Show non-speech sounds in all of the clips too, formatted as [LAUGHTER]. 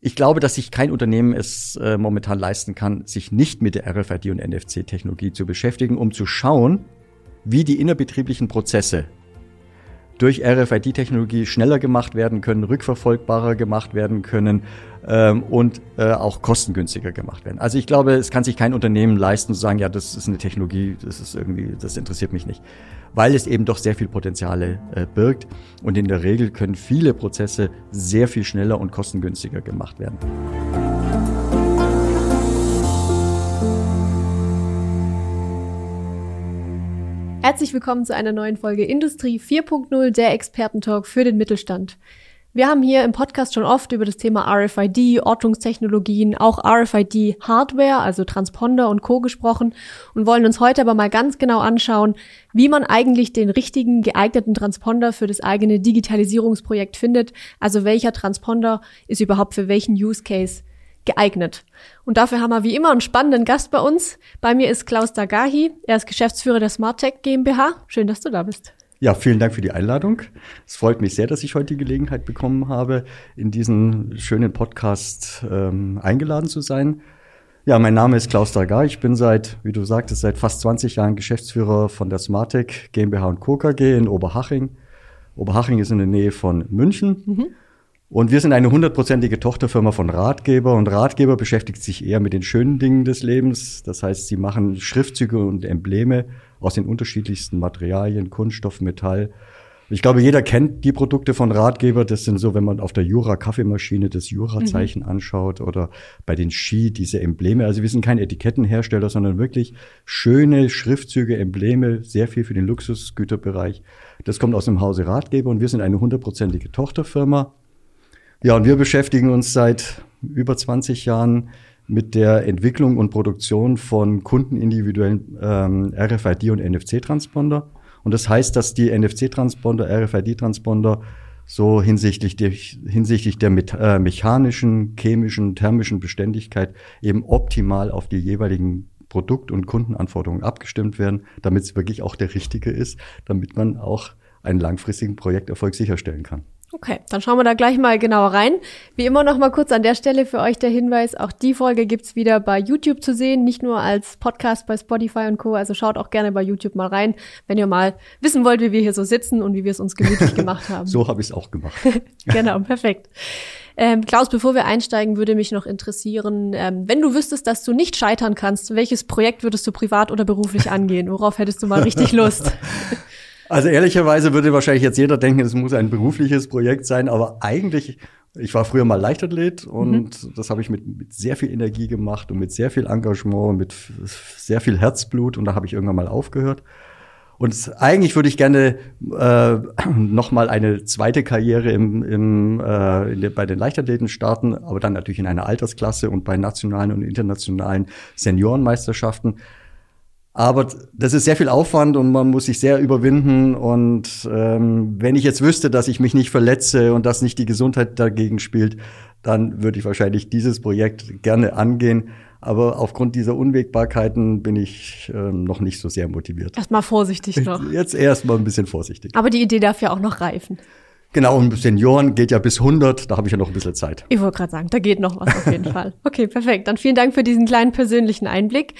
ich glaube, dass sich kein Unternehmen es äh, momentan leisten kann, sich nicht mit der RFID und NFC-Technologie zu beschäftigen, um zu schauen, wie die innerbetrieblichen Prozesse durch RFID-Technologie schneller gemacht werden können, rückverfolgbarer gemacht werden können ähm, und äh, auch kostengünstiger gemacht werden. Also ich glaube, es kann sich kein Unternehmen leisten zu sagen, ja, das ist eine Technologie, das ist irgendwie, das interessiert mich nicht, weil es eben doch sehr viel Potenziale äh, birgt und in der Regel können viele Prozesse sehr viel schneller und kostengünstiger gemacht werden. Herzlich willkommen zu einer neuen Folge Industrie 4.0, der Expertentalk für den Mittelstand. Wir haben hier im Podcast schon oft über das Thema RFID, Ortungstechnologien, auch RFID-Hardware, also Transponder und Co. gesprochen und wollen uns heute aber mal ganz genau anschauen, wie man eigentlich den richtigen, geeigneten Transponder für das eigene Digitalisierungsprojekt findet. Also welcher Transponder ist überhaupt für welchen Use Case geeignet. Und dafür haben wir wie immer einen spannenden Gast bei uns. Bei mir ist Klaus Dagahi. Er ist Geschäftsführer der SmartTech GmbH. Schön, dass du da bist. Ja, vielen Dank für die Einladung. Es freut mich sehr, dass ich heute die Gelegenheit bekommen habe, in diesen schönen Podcast ähm, eingeladen zu sein. Ja, mein Name ist Klaus Dagar. Ich bin seit, wie du sagtest, seit fast 20 Jahren Geschäftsführer von der SmartTech GmbH und Co. KG in Oberhaching. Oberhaching ist in der Nähe von München. Mhm. Und wir sind eine hundertprozentige Tochterfirma von Ratgeber und Ratgeber beschäftigt sich eher mit den schönen Dingen des Lebens. Das heißt, sie machen Schriftzüge und Embleme aus den unterschiedlichsten Materialien, Kunststoff, Metall. Ich glaube, jeder kennt die Produkte von Ratgeber. Das sind so, wenn man auf der Jura-Kaffeemaschine das Jura-Zeichen mhm. anschaut oder bei den Ski diese Embleme. Also wir sind kein Etikettenhersteller, sondern wirklich schöne Schriftzüge, Embleme, sehr viel für den Luxusgüterbereich. Das kommt aus dem Hause Ratgeber und wir sind eine hundertprozentige Tochterfirma. Ja, und wir beschäftigen uns seit über 20 Jahren mit der Entwicklung und Produktion von kundenindividuellen ähm, RFID und NFC-Transponder. Und das heißt, dass die NFC-Transponder, RFID-Transponder so hinsichtlich der, hinsichtlich der me äh, mechanischen, chemischen, thermischen Beständigkeit eben optimal auf die jeweiligen Produkt- und Kundenanforderungen abgestimmt werden, damit es wirklich auch der richtige ist, damit man auch einen langfristigen Projekterfolg sicherstellen kann. Okay, dann schauen wir da gleich mal genauer rein. Wie immer noch mal kurz an der Stelle für euch der Hinweis, auch die Folge gibt's wieder bei YouTube zu sehen, nicht nur als Podcast bei Spotify und Co. Also schaut auch gerne bei YouTube mal rein, wenn ihr mal wissen wollt, wie wir hier so sitzen und wie wir es uns gemütlich gemacht haben. [LAUGHS] so habe ich es auch gemacht. [LAUGHS] genau, perfekt. Ähm, Klaus, bevor wir einsteigen, würde mich noch interessieren, ähm, wenn du wüsstest, dass du nicht scheitern kannst, welches Projekt würdest du privat oder beruflich angehen? Worauf hättest du mal richtig Lust? [LAUGHS] Also ehrlicherweise würde wahrscheinlich jetzt jeder denken, es muss ein berufliches Projekt sein, aber eigentlich, ich war früher mal Leichtathlet und mhm. das habe ich mit, mit sehr viel Energie gemacht und mit sehr viel Engagement, mit sehr viel Herzblut und da habe ich irgendwann mal aufgehört. Und eigentlich würde ich gerne äh, [CLEARS THROAT] noch mal eine zweite Karriere im, im, äh, bei den Leichtathleten starten, aber dann natürlich in einer Altersklasse und bei nationalen und internationalen Seniorenmeisterschaften. Aber das ist sehr viel Aufwand und man muss sich sehr überwinden. Und ähm, wenn ich jetzt wüsste, dass ich mich nicht verletze und dass nicht die Gesundheit dagegen spielt, dann würde ich wahrscheinlich dieses Projekt gerne angehen. Aber aufgrund dieser Unwägbarkeiten bin ich ähm, noch nicht so sehr motiviert. Erstmal vorsichtig noch. Jetzt erstmal ein bisschen vorsichtig. Aber die Idee darf ja auch noch reifen. Genau, und Senioren geht ja bis 100, da habe ich ja noch ein bisschen Zeit. Ich wollte gerade sagen, da geht noch was auf jeden [LAUGHS] Fall. Okay, perfekt. Dann vielen Dank für diesen kleinen persönlichen Einblick.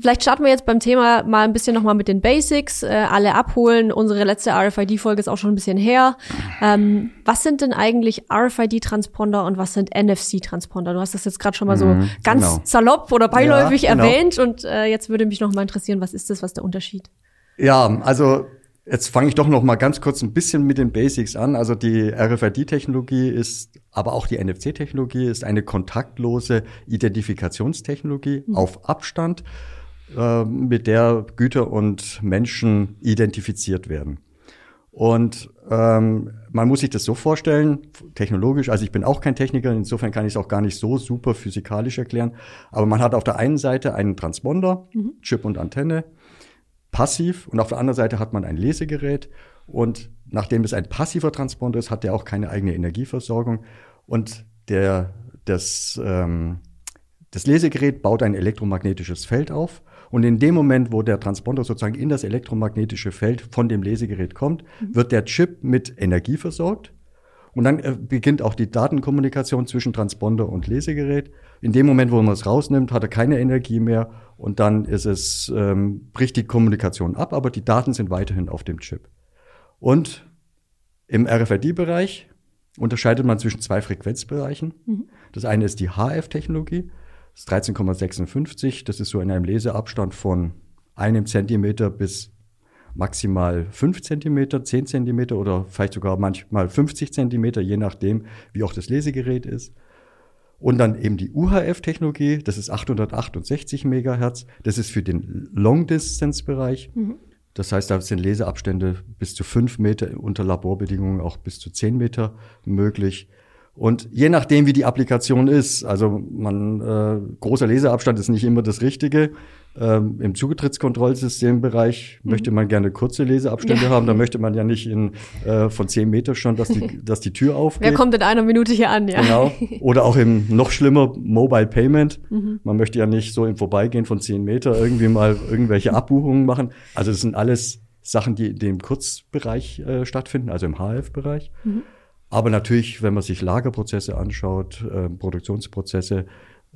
Vielleicht starten wir jetzt beim Thema mal ein bisschen nochmal mit den Basics, äh, alle abholen. Unsere letzte RFID-Folge ist auch schon ein bisschen her. Ähm, was sind denn eigentlich RFID-Transponder und was sind NFC-Transponder? Du hast das jetzt gerade schon mal so mhm, ganz genau. salopp oder beiläufig ja, genau. erwähnt und äh, jetzt würde mich noch mal interessieren, was ist das, was der Unterschied? Ja, also Jetzt fange ich doch noch mal ganz kurz ein bisschen mit den Basics an. Also die RFID-Technologie ist, aber auch die NFC-Technologie ist eine kontaktlose Identifikationstechnologie mhm. auf Abstand. Äh, mit der Güter und Menschen identifiziert werden. Und ähm, man muss sich das so vorstellen, technologisch, also ich bin auch kein Techniker, insofern kann ich es auch gar nicht so super physikalisch erklären, aber man hat auf der einen Seite einen Transponder, mhm. Chip und Antenne, passiv, und auf der anderen Seite hat man ein Lesegerät und nachdem es ein passiver Transponder ist, hat der auch keine eigene Energieversorgung und der, das, ähm, das Lesegerät baut ein elektromagnetisches Feld auf und in dem Moment, wo der Transponder sozusagen in das elektromagnetische Feld von dem Lesegerät kommt, mhm. wird der Chip mit Energie versorgt. Und dann äh, beginnt auch die Datenkommunikation zwischen Transponder und Lesegerät. In dem Moment, wo man es rausnimmt, hat er keine Energie mehr und dann ist es, ähm, bricht die Kommunikation ab, aber die Daten sind weiterhin auf dem Chip. Und im RFID-Bereich unterscheidet man zwischen zwei Frequenzbereichen. Mhm. Das eine ist die HF-Technologie, ist 13,56. Das ist so in einem Leseabstand von einem Zentimeter bis maximal fünf Zentimeter, zehn Zentimeter oder vielleicht sogar manchmal 50 Zentimeter, je nachdem, wie auch das Lesegerät ist. Und dann eben die UHF-Technologie, das ist 868 Megahertz. Das ist für den Long-Distance-Bereich. Mhm. Das heißt, da sind Leseabstände bis zu fünf Meter, unter Laborbedingungen auch bis zu zehn Meter möglich. Und je nachdem, wie die Applikation ist, also man äh, großer Leseabstand ist nicht immer das Richtige. Ähm, Im Zugitrittskontrollsystembereich mhm. möchte man gerne kurze Leseabstände ja. haben. Da möchte man ja nicht in äh, von zehn Meter schon, dass die, [LAUGHS] dass die Tür aufgeht. Wer kommt in einer Minute hier an, ja? Genau. Oder auch im noch schlimmer Mobile Payment. Mhm. Man möchte ja nicht so im Vorbeigehen von zehn Meter irgendwie mal irgendwelche Abbuchungen machen. Also das sind alles Sachen, die in dem Kurzbereich äh, stattfinden, also im HF-Bereich. Mhm. Aber natürlich, wenn man sich Lagerprozesse anschaut, äh, Produktionsprozesse,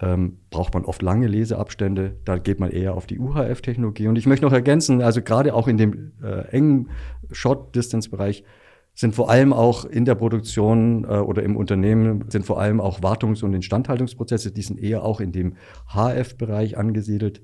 ähm, braucht man oft lange Leseabstände. Da geht man eher auf die UHF-Technologie. Und ich möchte noch ergänzen, also gerade auch in dem äh, engen Short-Distance-Bereich sind vor allem auch in der Produktion äh, oder im Unternehmen sind vor allem auch Wartungs- und Instandhaltungsprozesse, die sind eher auch in dem HF-Bereich angesiedelt.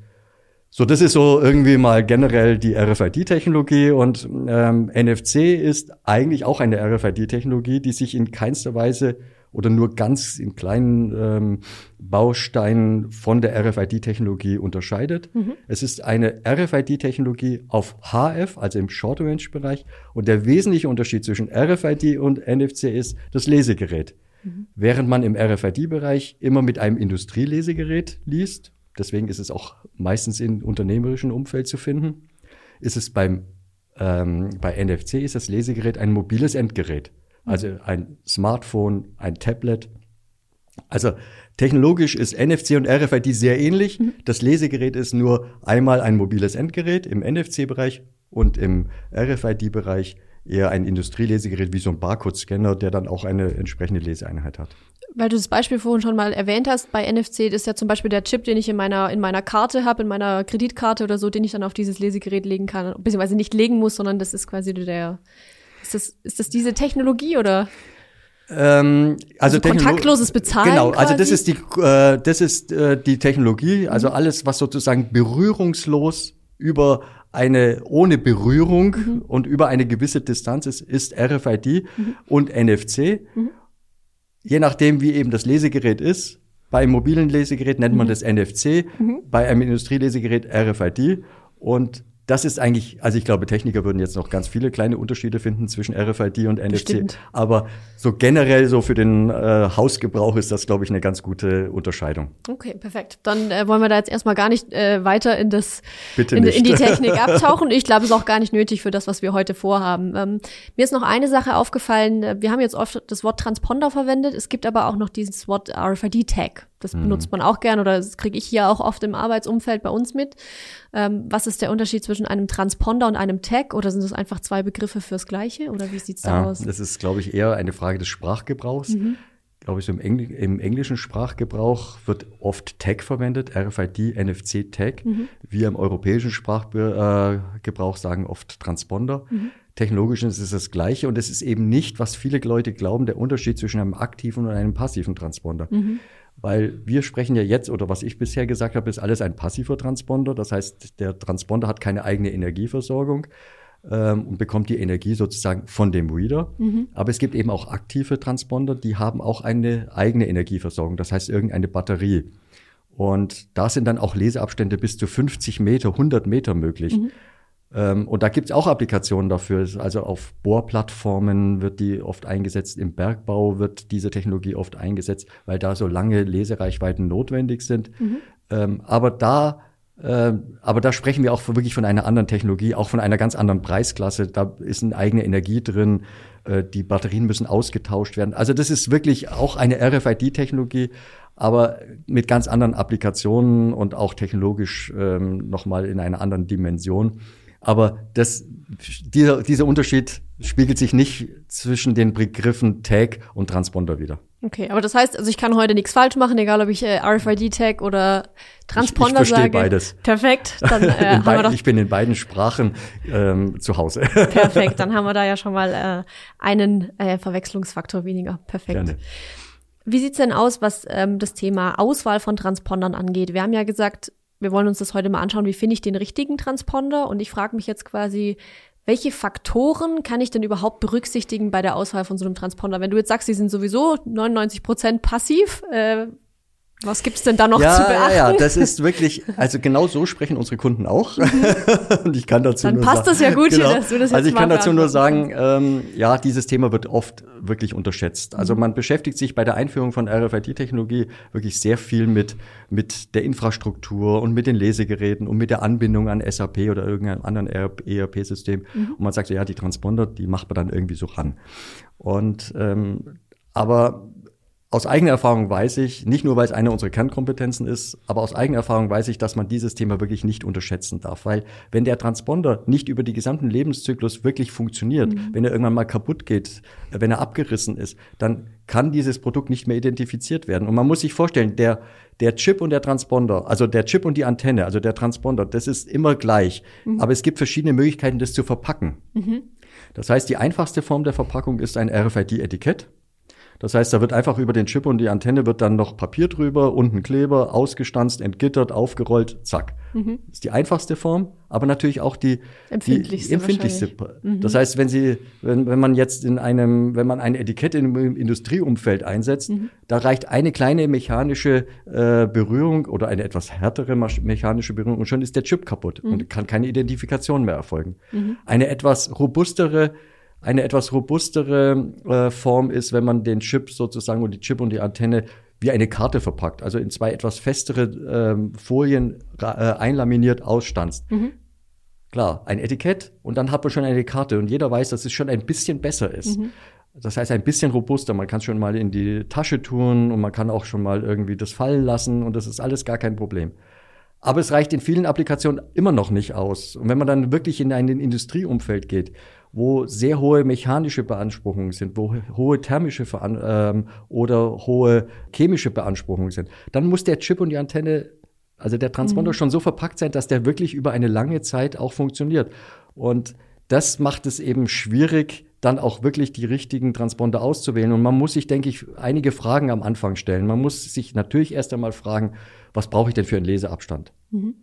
So, das ist so irgendwie mal generell die RFID-Technologie und ähm, NFC ist eigentlich auch eine RFID-Technologie, die sich in keinster Weise oder nur ganz in kleinen ähm, Bausteinen von der RFID-Technologie unterscheidet. Mhm. Es ist eine RFID-Technologie auf HF, also im Short-Range-Bereich. Und der wesentliche Unterschied zwischen RFID und NFC ist das Lesegerät. Mhm. Während man im RFID-Bereich immer mit einem Industrielesegerät liest, deswegen ist es auch meistens im unternehmerischen Umfeld zu finden, ist es beim ähm, bei NFC ist das Lesegerät ein mobiles Endgerät, also ein Smartphone, ein Tablet. Also technologisch ist NFC und RFID sehr ähnlich. Mhm. Das Lesegerät ist nur einmal ein mobiles Endgerät im NFC-Bereich und im RFID-Bereich eher ein Industrielesegerät wie so ein Barcode-Scanner, der dann auch eine entsprechende Leseeinheit hat weil du das Beispiel vorhin schon mal erwähnt hast, bei NFC ist ja zum Beispiel der Chip, den ich in meiner, in meiner Karte habe, in meiner Kreditkarte oder so, den ich dann auf dieses Lesegerät legen kann, beziehungsweise nicht legen muss, sondern das ist quasi der, ist das, ist das diese Technologie oder? Ähm, also, also kontaktloses Bezahlen. Genau, quasi? also das ist die, äh, das ist äh, die Technologie, also mhm. alles, was sozusagen berührungslos über eine ohne Berührung mhm. und über eine gewisse Distanz ist, ist RFID mhm. und NFC. Mhm je nachdem, wie eben das Lesegerät ist, bei einem mobilen Lesegerät nennt man mhm. das NFC, mhm. bei einem Industrielesegerät RFID. Und das ist eigentlich, also ich glaube, Techniker würden jetzt noch ganz viele kleine Unterschiede finden zwischen RFID und NFC. Bestimmt. Aber so generell so für den äh, Hausgebrauch ist das, glaube ich, eine ganz gute Unterscheidung. Okay, perfekt. Dann äh, wollen wir da jetzt erstmal gar nicht äh, weiter in das in, in die Technik [LAUGHS] abtauchen. Ich glaube, es ist auch gar nicht nötig für das, was wir heute vorhaben. Ähm, mir ist noch eine Sache aufgefallen. Wir haben jetzt oft das Wort Transponder verwendet. Es gibt aber auch noch dieses Wort RFID-Tag. Das mhm. benutzt man auch gern oder das kriege ich hier auch oft im Arbeitsumfeld bei uns mit. Ähm, was ist der Unterschied zwischen einem Transponder und einem Tag oder sind das einfach zwei Begriffe fürs Gleiche oder wie sieht's da ja, aus? Das ist, glaube ich, eher eine Frage des Sprachgebrauchs. Mhm. Glaube ich, so im, Engl im, englischen Sprachgebrauch wird oft Tag verwendet, RFID, NFC Tag. Mhm. Wir im europäischen Sprachgebrauch äh, sagen oft Transponder. Mhm. Technologisch ist es das Gleiche und es ist eben nicht, was viele Leute glauben, der Unterschied zwischen einem aktiven und einem passiven Transponder. Mhm. Weil wir sprechen ja jetzt, oder was ich bisher gesagt habe, ist alles ein passiver Transponder. Das heißt, der Transponder hat keine eigene Energieversorgung ähm, und bekommt die Energie sozusagen von dem Reader. Mhm. Aber es gibt eben auch aktive Transponder, die haben auch eine eigene Energieversorgung, das heißt irgendeine Batterie. Und da sind dann auch Leseabstände bis zu 50 Meter, 100 Meter möglich. Mhm. Ähm, und da gibt es auch Applikationen dafür. Also auf Bohrplattformen wird die oft eingesetzt, im Bergbau wird diese Technologie oft eingesetzt, weil da so lange Lesereichweiten notwendig sind. Mhm. Ähm, aber da äh, aber da sprechen wir auch wirklich von einer anderen Technologie, auch von einer ganz anderen Preisklasse. Da ist eine eigene Energie drin. Äh, die Batterien müssen ausgetauscht werden. Also das ist wirklich auch eine RFID-Technologie, aber mit ganz anderen Applikationen und auch technologisch ähm, nochmal in einer anderen Dimension. Aber das, dieser, dieser Unterschied spiegelt sich nicht zwischen den Begriffen Tag und Transponder wieder. Okay, aber das heißt, also ich kann heute nichts falsch machen, egal ob ich äh, RFID-Tag oder Transponder ich, ich sage. beides. Perfekt. Dann, [LAUGHS] äh, haben wir doch ich bin in beiden Sprachen ähm, zu Hause. [LAUGHS] Perfekt, dann haben wir da ja schon mal äh, einen äh, Verwechslungsfaktor weniger. Perfekt. Gerne. Wie sieht's denn aus, was ähm, das Thema Auswahl von Transpondern angeht? Wir haben ja gesagt, wir wollen uns das heute mal anschauen, wie finde ich den richtigen Transponder? Und ich frage mich jetzt quasi, welche Faktoren kann ich denn überhaupt berücksichtigen bei der Auswahl von so einem Transponder? Wenn du jetzt sagst, sie sind sowieso 99 Prozent passiv, äh, was gibt's denn da noch ja, zu beachten? Ja, ja, das ist wirklich, also genau so sprechen unsere Kunden auch. Mhm. [LAUGHS] und ich kann dazu Dann nur passt sagen, das ja gut, [LAUGHS] genau, dass du das jetzt Also ich kann dazu nur sagen, ähm, ja, dieses Thema wird oft wirklich unterschätzt. Also mhm. man beschäftigt sich bei der Einführung von RFID-Technologie wirklich sehr viel mit, mit der Infrastruktur und mit den Lesegeräten und mit der Anbindung an SAP oder irgendeinem anderen ERP-System. Mhm. Und man sagt, ja, die Transponder, die macht man dann irgendwie so ran. Und ähm, aber aus eigener Erfahrung weiß ich, nicht nur weil es eine unserer Kernkompetenzen ist, aber aus eigener Erfahrung weiß ich, dass man dieses Thema wirklich nicht unterschätzen darf, weil wenn der Transponder nicht über die gesamten Lebenszyklus wirklich funktioniert, mhm. wenn er irgendwann mal kaputt geht, wenn er abgerissen ist, dann kann dieses Produkt nicht mehr identifiziert werden. Und man muss sich vorstellen, der, der Chip und der Transponder, also der Chip und die Antenne, also der Transponder, das ist immer gleich. Mhm. Aber es gibt verschiedene Möglichkeiten, das zu verpacken. Mhm. Das heißt, die einfachste Form der Verpackung ist ein RFID-Etikett. Das heißt, da wird einfach über den Chip und die Antenne wird dann noch Papier drüber, unten Kleber, ausgestanzt, entgittert, aufgerollt, zack. Mhm. Das ist die einfachste Form, aber natürlich auch die empfindlichste. Die empfindlichste. Mhm. Das heißt, wenn Sie, wenn, wenn man jetzt in einem, wenn man eine Etikette im Industrieumfeld einsetzt, mhm. da reicht eine kleine mechanische äh, Berührung oder eine etwas härtere mechanische Berührung und schon ist der Chip kaputt mhm. und kann keine Identifikation mehr erfolgen. Mhm. Eine etwas robustere eine etwas robustere äh, Form ist, wenn man den Chip sozusagen und die Chip und die Antenne wie eine Karte verpackt, also in zwei etwas festere ähm, Folien äh, einlaminiert ausstanzt. Mhm. Klar, ein Etikett und dann hat man schon eine Karte und jeder weiß, dass es schon ein bisschen besser ist. Mhm. Das heißt, ein bisschen robuster. Man kann schon mal in die Tasche tun und man kann auch schon mal irgendwie das fallen lassen und das ist alles gar kein Problem. Aber es reicht in vielen Applikationen immer noch nicht aus. Und wenn man dann wirklich in ein Industrieumfeld geht, wo sehr hohe mechanische Beanspruchungen sind, wo hohe thermische Veran ähm, oder hohe chemische Beanspruchungen sind, dann muss der Chip und die Antenne, also der Transponder mhm. schon so verpackt sein, dass der wirklich über eine lange Zeit auch funktioniert. Und das macht es eben schwierig, dann auch wirklich die richtigen Transponder auszuwählen. Und man muss sich, denke ich, einige Fragen am Anfang stellen. Man muss sich natürlich erst einmal fragen, was brauche ich denn für einen Leseabstand? Mhm.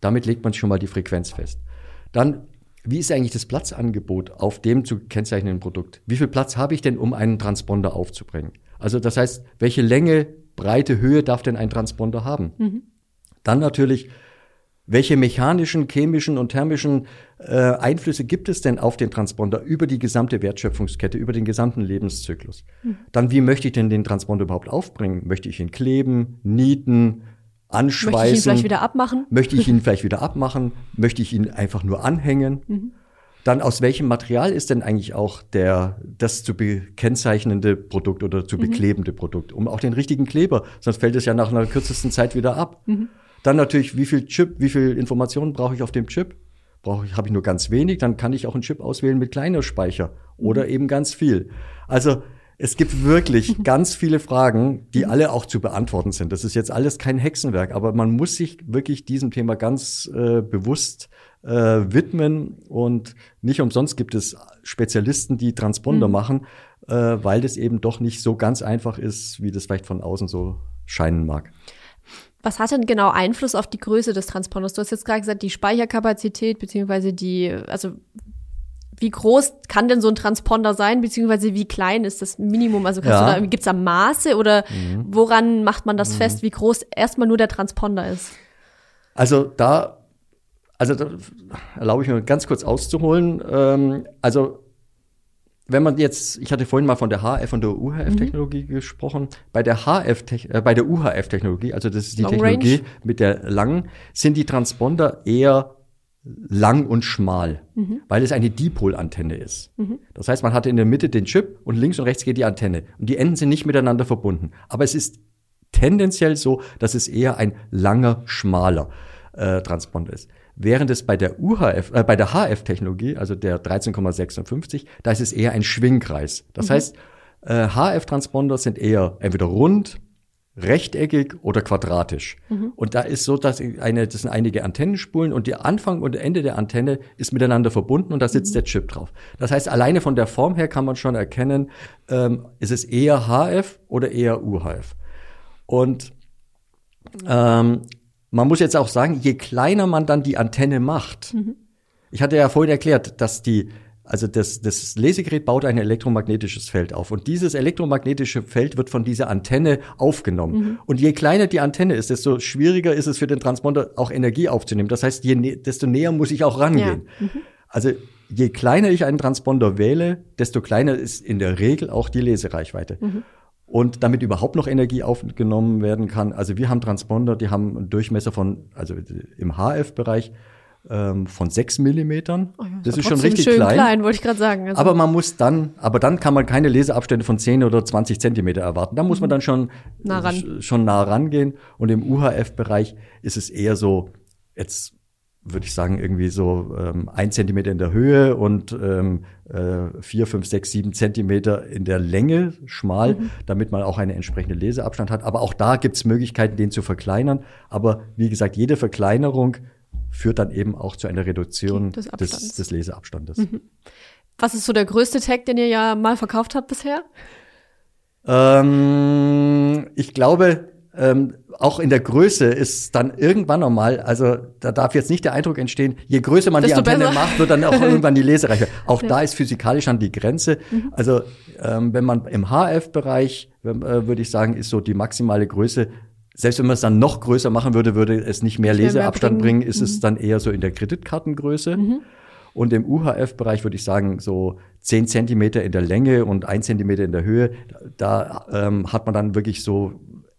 Damit legt man schon mal die Frequenz fest. Dann wie ist eigentlich das Platzangebot auf dem zu kennzeichnenden Produkt? Wie viel Platz habe ich denn, um einen Transponder aufzubringen? Also das heißt, welche Länge, Breite, Höhe darf denn ein Transponder haben? Mhm. Dann natürlich, welche mechanischen, chemischen und thermischen äh, Einflüsse gibt es denn auf den Transponder über die gesamte Wertschöpfungskette, über den gesamten Lebenszyklus? Mhm. Dann, wie möchte ich denn den Transponder überhaupt aufbringen? Möchte ich ihn kleben, nieten, anschweißen. Möchte ich ihn vielleicht wieder abmachen? Möchte ich ihn [LAUGHS] vielleicht wieder abmachen? Möchte ich ihn einfach nur anhängen? Mhm. Dann aus welchem Material ist denn eigentlich auch der, das zu bekennzeichnende Produkt oder zu mhm. beklebende Produkt? Um auch den richtigen Kleber, sonst fällt es ja nach einer kürzesten Zeit wieder ab. Mhm. Dann natürlich, wie viel Chip, wie viel Informationen brauche ich auf dem Chip? Brauche ich, habe ich nur ganz wenig, dann kann ich auch einen Chip auswählen mit kleiner Speicher oder mhm. eben ganz viel. Also es gibt wirklich ganz viele Fragen, die alle auch zu beantworten sind. Das ist jetzt alles kein Hexenwerk, aber man muss sich wirklich diesem Thema ganz äh, bewusst äh, widmen und nicht umsonst gibt es Spezialisten, die Transponder mhm. machen, äh, weil das eben doch nicht so ganz einfach ist, wie das vielleicht von außen so scheinen mag. Was hat denn genau Einfluss auf die Größe des Transponders? Du hast jetzt gerade gesagt, die Speicherkapazität beziehungsweise die, also wie groß kann denn so ein Transponder sein, beziehungsweise wie klein ist das Minimum? Also ja. da, gibt's da Maße oder mhm. woran macht man das mhm. fest, wie groß erstmal nur der Transponder ist? Also da, also da erlaube ich mir ganz kurz auszuholen. Ähm, also wenn man jetzt, ich hatte vorhin mal von der HF und der UHF-Technologie mhm. gesprochen. Bei der HF, äh, bei der UHF-Technologie, also das ist die Long Technologie Range. mit der langen, sind die Transponder eher lang und schmal, mhm. weil es eine Dipolantenne ist. Mhm. Das heißt, man hat in der Mitte den Chip und links und rechts geht die Antenne. Und die Enden sind nicht miteinander verbunden. Aber es ist tendenziell so, dass es eher ein langer, schmaler äh, Transponder ist. während es bei der UHF, äh, bei der HF-Technologie, also der 13,56, da ist es eher ein Schwingkreis. Das mhm. heißt, äh, HF-Transponder sind eher entweder rund, rechteckig oder quadratisch. Mhm. Und da ist so, dass eine, das sind einige Antennenspulen und der Anfang und Ende der Antenne ist miteinander verbunden und da sitzt mhm. der Chip drauf. Das heißt, alleine von der Form her kann man schon erkennen, ähm, ist es eher HF oder eher UHF. Und ähm, man muss jetzt auch sagen, je kleiner man dann die Antenne macht, mhm. ich hatte ja vorhin erklärt, dass die also das, das Lesegerät baut ein elektromagnetisches Feld auf und dieses elektromagnetische Feld wird von dieser Antenne aufgenommen. Mhm. Und je kleiner die Antenne ist, desto schwieriger ist es für den Transponder auch Energie aufzunehmen. Das heißt, je, desto näher muss ich auch rangehen. Ja. Mhm. Also je kleiner ich einen Transponder wähle, desto kleiner ist in der Regel auch die Lesereichweite. Mhm. Und damit überhaupt noch Energie aufgenommen werden kann, also wir haben Transponder, die haben einen Durchmesser von, also im HF-Bereich ähm, von sechs Millimetern. Oh ja, das, ist schon richtig schön klein. klein wollte ich gerade sagen. Also aber man muss dann, aber dann kann man keine Leseabstände von 10 oder 20 Zentimeter erwarten. Da muss man mhm. dann schon nah, ran. schon nah rangehen. Und im UHF-Bereich ist es eher so, jetzt würde ich sagen, irgendwie so ähm, ein Zentimeter in der Höhe und ähm, äh, vier, fünf, sechs, sieben Zentimeter in der Länge, schmal, mhm. damit man auch einen entsprechenden Leseabstand hat. Aber auch da gibt es Möglichkeiten, den zu verkleinern. Aber wie gesagt, jede Verkleinerung führt dann eben auch zu einer Reduktion des, des, des Leseabstandes. Mhm. Was ist so der größte Tag, den ihr ja mal verkauft habt bisher? Ähm, ich glaube, ähm, auch in der Größe ist dann irgendwann nochmal, also da darf jetzt nicht der Eindruck entstehen, je größer man Desto die Antenne besser. macht, wird dann auch [LAUGHS] irgendwann die Lesereiche. Auch ja. da ist physikalisch an die Grenze. Mhm. Also ähm, wenn man im HF-Bereich, äh, würde ich sagen, ist so die maximale Größe selbst wenn man es dann noch größer machen würde, würde es nicht mehr Leseabstand bringen. bringen, ist mhm. es dann eher so in der Kreditkartengröße. Mhm. Und im UHF-Bereich würde ich sagen, so zehn Zentimeter in der Länge und ein Zentimeter in der Höhe, da ähm, hat man dann wirklich so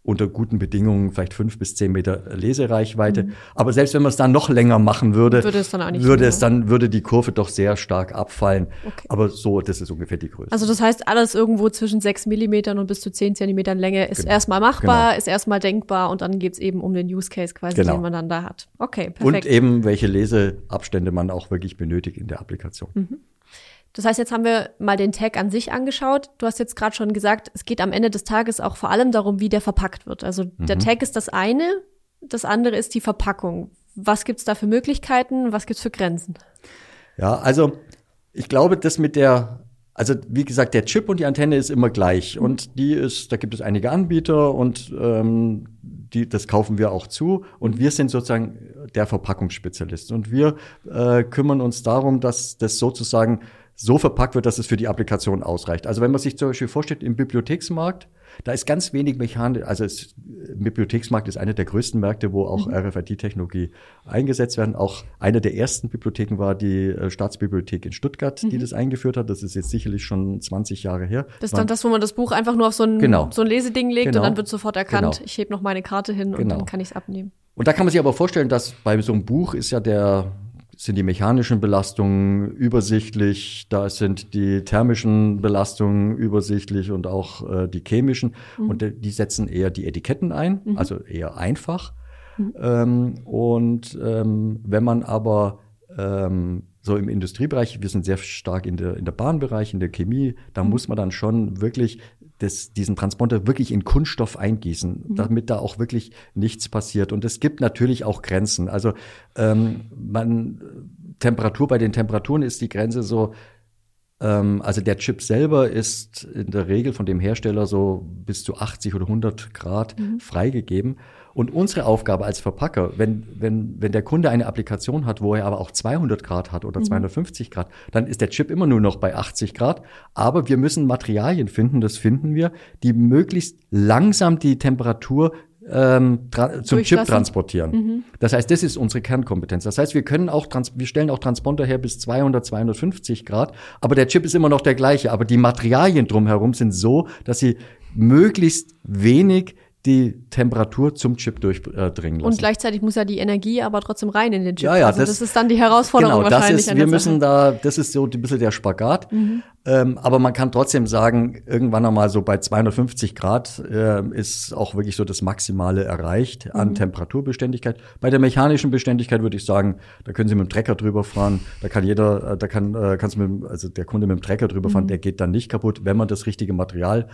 unter guten Bedingungen vielleicht fünf bis zehn Meter Lesereichweite. Mhm. Aber selbst wenn man es dann noch länger machen würde, würde es dann auch nicht würde es dann würde die Kurve doch sehr stark abfallen. Okay. Aber so, das ist ungefähr die Größe. Also das heißt, alles irgendwo zwischen sechs Millimetern und bis zu zehn Zentimetern Länge ist genau. erstmal machbar, genau. ist erstmal denkbar und dann geht's eben um den Use Case quasi, genau. den man dann da hat. Okay, perfekt. Und eben welche Leseabstände man auch wirklich benötigt in der Applikation. Mhm. Das heißt, jetzt haben wir mal den Tag an sich angeschaut. Du hast jetzt gerade schon gesagt, es geht am Ende des Tages auch vor allem darum, wie der verpackt wird. Also mhm. der Tag ist das eine, das andere ist die Verpackung. Was gibt's da für Möglichkeiten? Was gibt's für Grenzen? Ja, also ich glaube, das mit der, also wie gesagt, der Chip und die Antenne ist immer gleich mhm. und die ist, da gibt es einige Anbieter und ähm, die, das kaufen wir auch zu und wir sind sozusagen der Verpackungsspezialist und wir äh, kümmern uns darum, dass das sozusagen so verpackt wird, dass es für die Applikation ausreicht. Also wenn man sich zum Beispiel vorstellt, im Bibliotheksmarkt, da ist ganz wenig Mechanik, also es, im Bibliotheksmarkt ist einer der größten Märkte, wo auch mhm. RFID-Technologie eingesetzt werden. Auch einer der ersten Bibliotheken war die äh, Staatsbibliothek in Stuttgart, mhm. die das eingeführt hat. Das ist jetzt sicherlich schon 20 Jahre her. Das ist dann das, wo man das Buch einfach nur auf so ein, genau. so ein Leseding legt genau. und dann wird sofort erkannt, genau. ich hebe noch meine Karte hin und genau. dann kann ich es abnehmen. Und da kann man sich aber vorstellen, dass bei so einem Buch ist ja der sind die mechanischen Belastungen übersichtlich, da sind die thermischen Belastungen übersichtlich und auch äh, die chemischen. Mhm. Und die setzen eher die Etiketten ein, mhm. also eher einfach. Mhm. Ähm, und ähm, wenn man aber ähm, so im Industriebereich, wir sind sehr stark in der, in der Bahnbereich, in der Chemie, da mhm. muss man dann schon wirklich das, diesen Transponder wirklich in Kunststoff eingießen, mhm. damit da auch wirklich nichts passiert. Und es gibt natürlich auch Grenzen. Also ähm, man Temperatur bei den Temperaturen ist die Grenze so. Ähm, also der Chip selber ist in der Regel von dem Hersteller so bis zu 80 oder 100 Grad mhm. freigegeben. Und unsere Aufgabe als Verpacker, wenn, wenn, wenn der Kunde eine Applikation hat, wo er aber auch 200 Grad hat oder mhm. 250 Grad, dann ist der Chip immer nur noch bei 80 Grad. Aber wir müssen Materialien finden, das finden wir, die möglichst langsam die Temperatur ähm, zum Chip transportieren. Mhm. Das heißt, das ist unsere Kernkompetenz. Das heißt, wir können auch, wir stellen auch Transponder her bis 200, 250 Grad, aber der Chip ist immer noch der gleiche. Aber die Materialien drumherum sind so, dass sie möglichst wenig die Temperatur zum Chip durchdringen lassen. Und gleichzeitig muss ja die Energie aber trotzdem rein in den Chip. Ja, ja, also das, das, ist dann die Herausforderung genau, wahrscheinlich. Das ist, wir müssen da, das ist so ein bisschen der Spagat. Mhm. Ähm, aber man kann trotzdem sagen, irgendwann einmal so bei 250 Grad äh, ist auch wirklich so das Maximale erreicht an Mhm. Temperaturbeständigkeit. Bei der mechanischen Beständigkeit würde ich sagen, da können Sie mit dem Trecker drüber fahren, da kann jeder, äh, da kann, äh, kannst du mit, also der Kunde mit dem Trecker drüber Mhm. fahren, der geht dann nicht kaputt, wenn man das richtige Material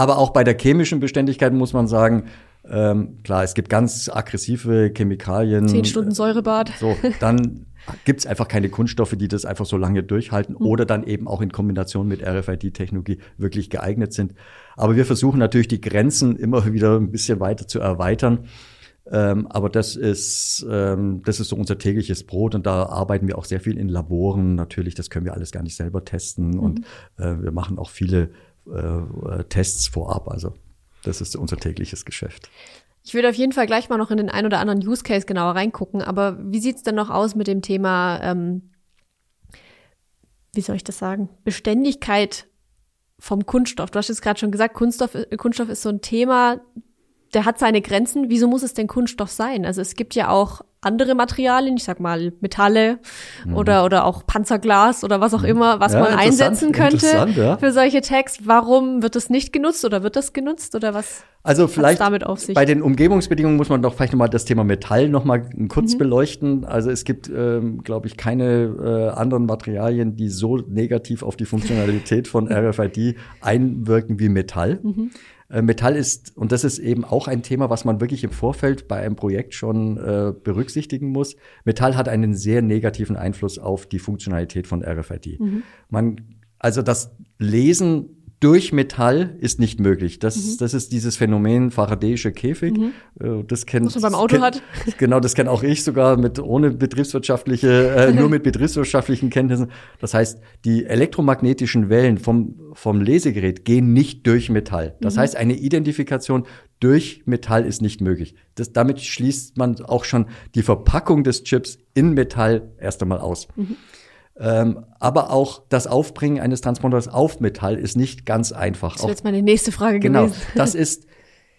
aber auch bei der chemischen Beständigkeit muss man sagen, ähm, klar, es gibt ganz aggressive Chemikalien. Zehn Stunden Säurebad. So, dann gibt's einfach keine Kunststoffe, die das einfach so lange durchhalten oder dann eben auch in Kombination mit RFID-Technologie wirklich geeignet sind. Aber wir versuchen natürlich die Grenzen immer wieder ein bisschen weiter zu erweitern. Ähm, aber das ist, ähm, das ist so unser tägliches Brot und da arbeiten wir auch sehr viel in Laboren. Natürlich, das können wir alles gar nicht selber testen und äh, wir machen auch viele äh, Tests vorab. Also das ist unser tägliches Geschäft. Ich würde auf jeden Fall gleich mal noch in den ein oder anderen Use Case genauer reingucken. Aber wie sieht's denn noch aus mit dem Thema, ähm, wie soll ich das sagen, Beständigkeit vom Kunststoff? Du hast jetzt gerade schon gesagt, Kunststoff, äh, Kunststoff ist so ein Thema, der hat seine Grenzen. Wieso muss es denn Kunststoff sein? Also es gibt ja auch andere Materialien, ich sag mal Metalle oder, oder auch Panzerglas oder was auch immer, was Mhm. Ja, man einsetzen könnte ja. für solche Tags. Warum wird das nicht genutzt oder wird das genutzt oder was? Also vielleicht damit auf sich? bei den Umgebungsbedingungen muss man doch vielleicht nochmal das Thema Metall nochmal kurz Mhm. beleuchten. Also es gibt, ähm, glaube ich, keine äh, anderen Materialien, die so negativ auf die Funktionalität von [LAUGHS] RFID einwirken wie Metall. Mhm. Äh, Metall ist, und das ist eben auch ein Thema, was man wirklich im Vorfeld bei einem Projekt schon äh, berücksichtigen muss. Metall hat einen sehr negativen Einfluss auf die Funktionalität von RFID. Mhm. Man, also das Lesen durch Metall ist nicht möglich. Das, Mhm. das ist dieses Phänomen Faradayische Käfig. Äh, Das kennt, Was man beim Auto kennt, hat. [LAUGHS] Genau, das kenne auch ich sogar mit ohne betriebswirtschaftliche, äh, nur mit betriebswirtschaftlichen Kenntnissen. Das heißt, die elektromagnetischen Wellen vom, vom Lesegerät gehen nicht durch Metall. Das heißt, eine Identifikation durch Metall ist nicht möglich. Das, damit schließt man auch schon die Verpackung des Chips in Metall erst einmal aus. Ähm, aber auch das Aufbringen eines Transponders auf Metall ist nicht ganz einfach. Das wäre jetzt meine nächste Frage Genau, gewesen. [LAUGHS] das ist,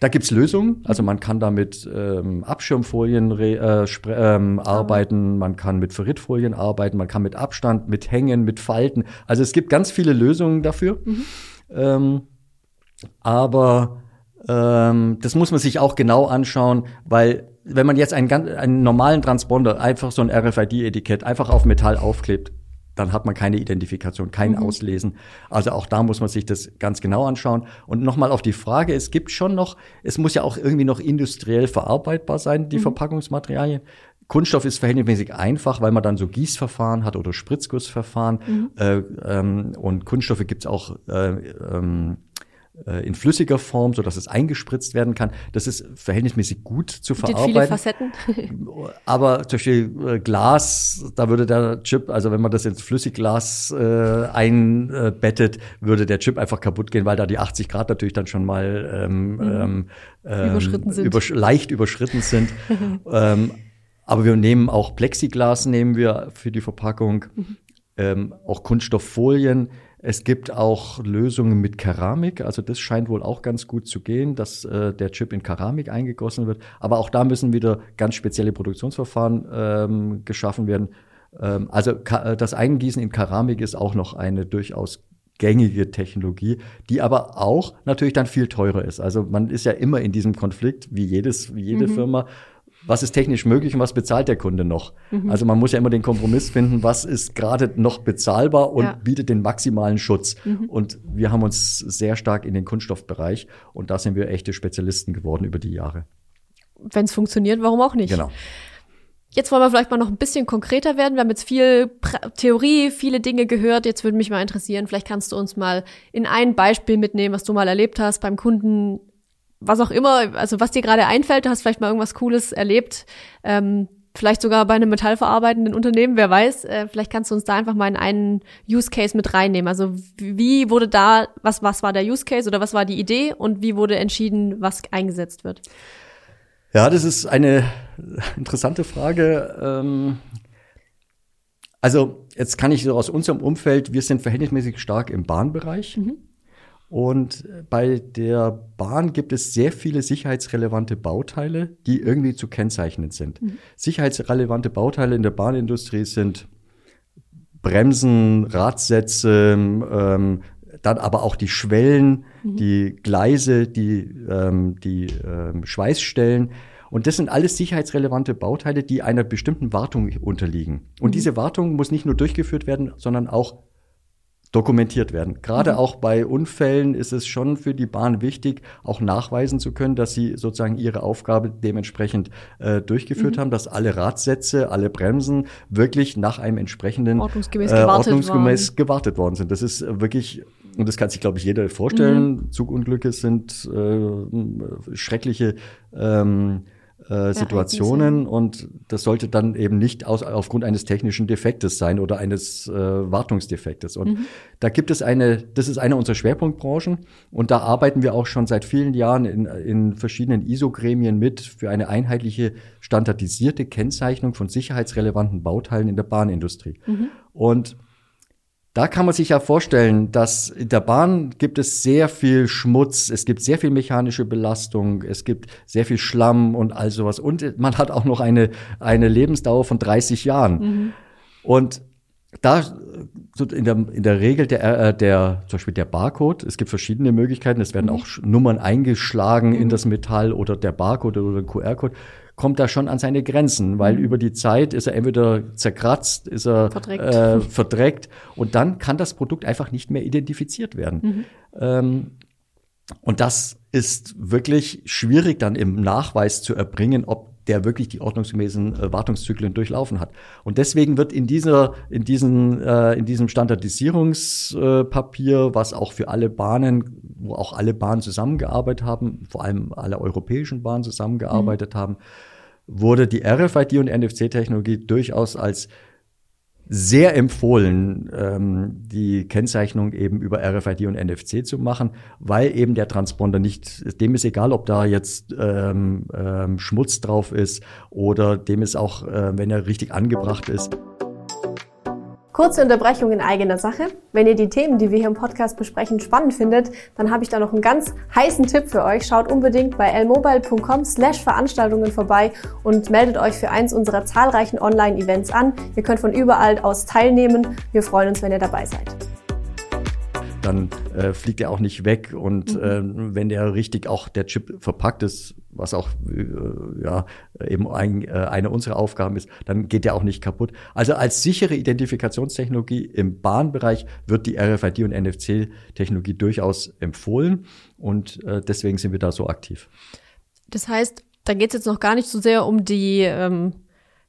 da gibt's Lösungen. Also man kann da mit ähm, Abschirmfolien äh, ähm, arbeiten, man kann mit Ferritfolien arbeiten, man kann mit Abstand, mit Hängen, mit Falten. Also es gibt ganz viele Lösungen dafür. Ähm, aber ähm, das muss man sich auch genau anschauen, weil wenn man jetzt einen, ganz, einen normalen Transponder, einfach so ein RFID-Etikett, einfach auf Metall aufklebt, dann hat man keine Identifikation, kein Auslesen. Also auch da muss man sich das ganz genau anschauen. Und nochmal auf die Frage, es gibt schon noch, es muss ja auch irgendwie noch industriell verarbeitbar sein, die Verpackungsmaterialien. Kunststoff ist verhältnismäßig einfach, weil man dann so Gießverfahren hat oder Spritzgussverfahren. Äh, ähm, und Kunststoffe gibt's auch äh, ähm, äh, in flüssiger Form, so dass es eingespritzt werden kann. Das ist verhältnismäßig gut zu Gibt viele verarbeiten. Facetten. [LAUGHS] Aber zum Beispiel äh, Glas, da würde der Chip, also wenn man das ins Flüssigglas äh, einbettet, würde der Chip einfach kaputt gehen, weil da die 80 Grad natürlich dann schon mal ähm, ähm, ähm, Überschritten sind. Übersch leicht überschritten sind. [LAUGHS] ähm, aber wir nehmen auch Plexiglas, nehmen wir für die Verpackung, ähm, auch Kunststofffolien. Es gibt auch Lösungen mit Keramik, also das scheint wohl auch ganz gut zu gehen, dass äh, der Chip in Keramik eingegossen wird. Aber auch da müssen wieder ganz spezielle Produktionsverfahren ähm, geschaffen werden. Ähm, also äh, das Eingießen in Keramik ist auch noch eine durchaus gängige Technologie, die aber auch natürlich dann viel teurer ist. Also man ist ja immer in diesem Konflikt, wie jedes, wie jede Firma. Was ist technisch möglich und was bezahlt der Kunde noch? Also man muss ja immer den Kompromiss finden, was ist gerade noch bezahlbar und Ja. bietet den maximalen Schutz. Und wir haben uns sehr stark in den Kunststoffbereich und da sind wir echte Spezialisten geworden über die Jahre. Wenn es funktioniert, warum auch nicht? Genau. Jetzt wollen wir vielleicht mal noch ein bisschen konkreter werden. Wir haben jetzt viel pra Theorie, viele Dinge gehört. Jetzt würde mich mal interessieren, vielleicht kannst du uns mal in ein Beispiel mitnehmen, was du mal erlebt hast beim Kunden, was auch immer, also was dir gerade einfällt. Du hast vielleicht mal irgendwas Cooles erlebt, ähm, vielleicht sogar bei einem metallverarbeitenden Unternehmen, wer weiß. Äh, vielleicht kannst du uns da einfach mal in einen Use Case mit reinnehmen. Also wie wurde da, was, was war der Use Case oder was war die Idee und wie wurde entschieden, was eingesetzt wird? Ja, das ist eine interessante Frage. Ähm, Also jetzt kann ich so aus unserem Umfeld, wir sind verhältnismäßig stark im Bahnbereich. Und bei der Bahn gibt es sehr viele sicherheitsrelevante Bauteile, die irgendwie zu kennzeichnen sind. Mhm. Sicherheitsrelevante Bauteile in der Bahnindustrie sind Bremsen, Radsätze, ähm, dann aber auch die Schwellen, mhm. die Gleise, die, ähm, die ähm, Schweißstellen. Und das sind alles sicherheitsrelevante Bauteile, die einer bestimmten Wartung unterliegen. Und mhm. diese Wartung muss nicht nur durchgeführt werden, sondern auch dokumentiert werden. Gerade mhm. auch bei Unfällen ist es schon für die Bahn wichtig, auch nachweisen zu können, dass sie sozusagen ihre Aufgabe dementsprechend äh, durchgeführt mhm. haben, dass alle Radsätze, alle Bremsen wirklich nach einem entsprechenden ordnungsgemäß, äh, gewartet, ordnungsgemäß gewartet worden sind. Das ist wirklich und das kann sich, glaube ich, jeder vorstellen. Mhm. Zugunglücke sind äh, schreckliche ähm, äh, Situationen und das sollte dann eben nicht aus, aufgrund eines technischen Defektes sein oder eines äh, Wartungsdefektes. Und mhm. da gibt es eine, das ist eine unserer Schwerpunktbranchen und da arbeiten wir auch schon seit vielen Jahren in, in verschiedenen ISO-Gremien mit für eine einheitliche standardisierte Kennzeichnung von sicherheitsrelevanten Bauteilen in der Bahnindustrie. Mhm. Und da kann man sich ja vorstellen, dass in der Bahn gibt es sehr viel Schmutz, es gibt sehr viel mechanische Belastung, es gibt sehr viel Schlamm und all sowas. Und man hat auch noch eine, eine Lebensdauer von 30 Jahren. Mhm. Und da so in der, in der Regel der, äh, der, zum Beispiel der Barcode, es gibt verschiedene Möglichkeiten, es werden mhm. auch Nummern eingeschlagen mhm. in das Metall oder der Barcode oder der QR-Code kommt da schon an seine Grenzen, weil mhm. über die Zeit ist er entweder zerkratzt, ist er verdreckt. Äh, verdreckt und dann kann das Produkt einfach nicht mehr identifiziert werden. Mhm. Ähm, und das ist wirklich schwierig dann im Nachweis zu erbringen, ob der wirklich die ordnungsgemäßen äh, Wartungszyklen durchlaufen hat. Und deswegen wird in dieser, in diesen, äh, in diesem Standardisierungspapier, äh, was auch für alle Bahnen, wo auch alle Bahnen zusammengearbeitet haben, vor allem alle europäischen Bahnen zusammengearbeitet mhm. haben, wurde die RFID und NFC-Technologie durchaus als sehr empfohlen, ähm, die Kennzeichnung eben über RFID und NFC zu machen, weil eben der Transponder nicht, dem ist egal, ob da jetzt ähm, ähm, Schmutz drauf ist oder dem ist auch, äh, wenn er richtig angebracht ist. Kurze Unterbrechung in eigener Sache. Wenn ihr die Themen, die wir hier im Podcast besprechen, spannend findet, dann habe ich da noch einen ganz heißen Tipp für euch. Schaut unbedingt bei lmobile.com slash Veranstaltungen vorbei und meldet euch für eins unserer zahlreichen Online-Events an. Ihr könnt von überall aus teilnehmen. Wir freuen uns, wenn ihr dabei seid dann äh, fliegt er auch nicht weg. Und mhm. äh, wenn der richtig auch der Chip verpackt ist, was auch äh, ja eben ein, äh, eine unserer Aufgaben ist, dann geht der auch nicht kaputt. Also als sichere Identifikationstechnologie im Bahnbereich wird die RFID und NFC-Technologie durchaus empfohlen und äh, deswegen sind wir da so aktiv. Das heißt, da geht es jetzt noch gar nicht so sehr um die ähm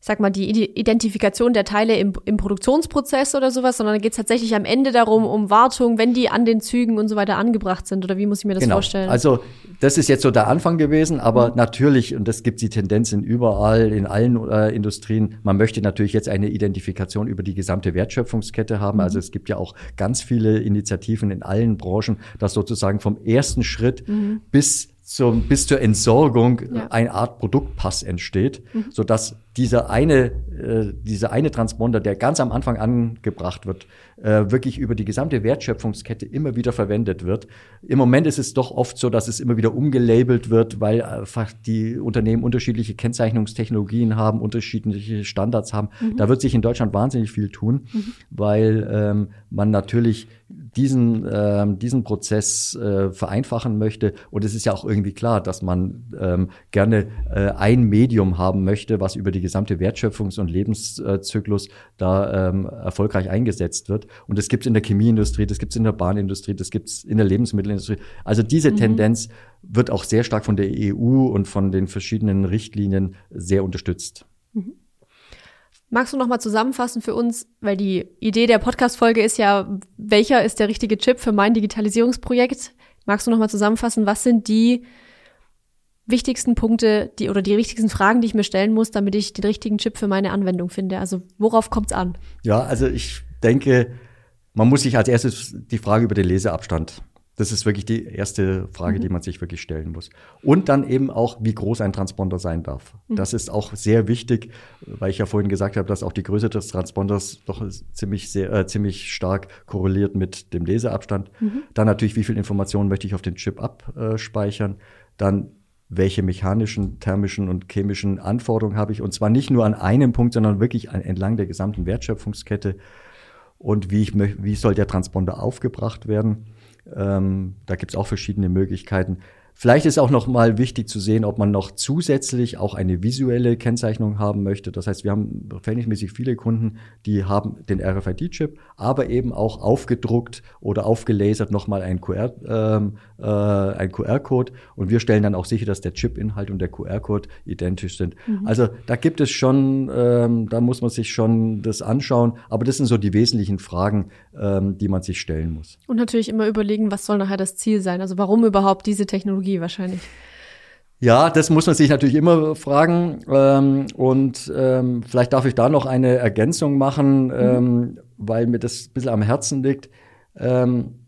sag mal, die Identifikation der Teile im, im Produktionsprozess oder sowas, sondern da geht es tatsächlich am Ende darum, um Wartung, wenn die an den Zügen und so weiter angebracht sind. Oder wie muss ich mir das genau. vorstellen? Also das ist jetzt so der Anfang gewesen, aber mhm. natürlich, und das gibt die Tendenz in überall, in allen äh, Industrien, man möchte natürlich jetzt eine Identifikation über die gesamte Wertschöpfungskette haben. Mhm. Also es gibt ja auch ganz viele Initiativen in allen Branchen, dass sozusagen vom ersten Schritt mhm. bis zum, bis zur Entsorgung ja. eine Art Produktpass entsteht, mhm. so dass dieser eine, äh, dieser eine Transponder, der ganz am Anfang angebracht wird, äh, wirklich über die gesamte Wertschöpfungskette immer wieder verwendet wird. Im Moment ist es doch oft so, dass es immer wieder umgelabelt wird, weil einfach die Unternehmen unterschiedliche Kennzeichnungstechnologien haben, unterschiedliche Standards haben. Mhm. Da wird sich in Deutschland wahnsinnig viel tun, mhm. weil ähm, man natürlich diesen, ähm, diesen Prozess äh, vereinfachen möchte. Und es ist ja auch irgendwie klar, dass man ähm, gerne äh, ein Medium haben möchte, was über die gesamte Wertschöpfungs- und Lebenszyklus da ähm, erfolgreich eingesetzt wird. Und das gibt es in der Chemieindustrie, das gibt es in der Bahnindustrie, das gibt es in der Lebensmittelindustrie. Also diese mhm. Tendenz wird auch sehr stark von der EU und von den verschiedenen Richtlinien sehr unterstützt. Magst du noch mal zusammenfassen für uns, weil die Idee der Podcast-Folge ist ja, welcher ist der richtige Chip für mein Digitalisierungsprojekt? Magst du noch mal zusammenfassen, was sind die wichtigsten Punkte, die oder die wichtigsten Fragen, die ich mir stellen muss, damit ich den richtigen Chip für meine Anwendung finde? Also worauf kommt es an? Ja, also ich denke, man muss sich als erstes die Frage über den Leseabstand Das ist wirklich die erste Frage, mhm. die man sich wirklich stellen muss. Und dann eben auch, wie groß ein Transponder sein darf. Mhm. Das ist auch sehr wichtig, weil ich ja vorhin gesagt habe, dass auch die Größe des Transponders doch ziemlich, sehr, äh, ziemlich stark korreliert mit dem Leseabstand. Mhm. Dann natürlich, wie viel Informationen möchte ich auf den Chip abspeichern. Dann welche mechanischen, thermischen und chemischen Anforderungen habe ich. Und zwar nicht nur an einem Punkt, sondern wirklich entlang der gesamten Wertschöpfungskette. Und wie, ich, wie soll der Transponder aufgebracht werden? Ähm, da gibt es auch verschiedene Möglichkeiten. Vielleicht ist auch noch mal wichtig zu sehen, ob man noch zusätzlich auch eine visuelle Kennzeichnung haben möchte. Das heißt, wir haben verhältnismäßig viele Kunden, die haben den RFID-Chip, aber eben auch aufgedruckt oder aufgelasert nochmal ein QR, ähm, äh, ein QR-Code. Und wir stellen dann auch sicher, dass der Chip-Inhalt und der QR-Code identisch sind. Mhm. Also da gibt es schon, ähm, da muss man sich schon das anschauen. Aber das sind so die wesentlichen Fragen, ähm, die man sich stellen muss. Und natürlich immer überlegen, was soll nachher das Ziel sein? Also warum überhaupt diese Technologie? Technologie wahrscheinlich. Ja, das muss man sich natürlich immer fragen. Ähm, und ähm, vielleicht darf ich da noch eine Ergänzung machen, mhm. ähm, weil mir das ein bisschen am Herzen liegt. Ähm,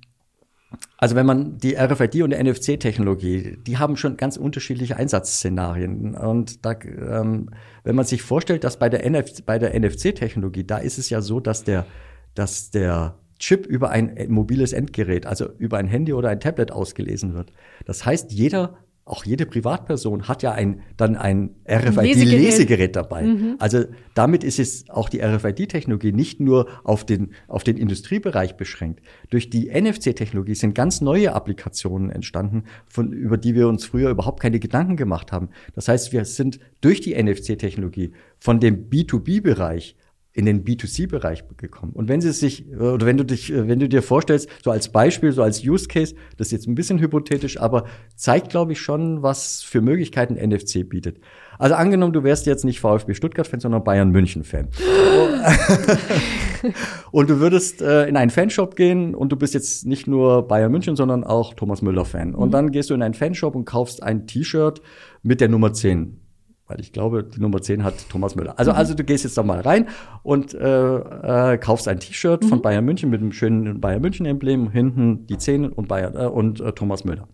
also wenn man die RFID und die NFC-Technologie, die haben schon ganz unterschiedliche Einsatzszenarien. Und da, ähm, wenn man sich vorstellt, dass bei der, NF bei der NFC-Technologie, da ist es ja so, dass der, dass der Chip über ein mobiles Endgerät, also über ein Handy oder ein Tablet ausgelesen wird. Das heißt, jeder auch jede Privatperson hat ja ein, dann ein RFID-Lesegerät dabei. Mhm. Also damit ist es auch die RFID-Technologie nicht nur auf den, auf den Industriebereich beschränkt. Durch die NFC-Technologie sind ganz neue Applikationen entstanden, von, über die wir uns früher überhaupt keine Gedanken gemacht haben. Das heißt, wir sind durch die NFC-Technologie von dem B2B-Bereich in den B2C-Bereich gekommen. Und wenn sie sich, oder wenn du dich, wenn du dir vorstellst, so als Beispiel, so als Use Case, das ist jetzt ein bisschen hypothetisch, aber zeigt, glaube ich, schon, was für Möglichkeiten NFC bietet. Also angenommen, du wärst jetzt nicht VfB Stuttgart-Fan, sondern Bayern München-Fan. [LAUGHS] und du würdest äh, in einen Fanshop gehen und du bist jetzt nicht nur Bayern München, sondern auch Thomas Müller-Fan. Und mhm. dann gehst du in einen Fanshop und kaufst ein T-Shirt mit der Nummer 10 weil ich glaube, die Nummer 10 hat Thomas Müller. Also, mhm. also du gehst jetzt da mal rein und äh, äh, kaufst ein T-Shirt mhm. von Bayern München mit einem schönen Bayern München-Emblem, hinten die 10 und, Bayern, äh, und äh, Thomas Müller.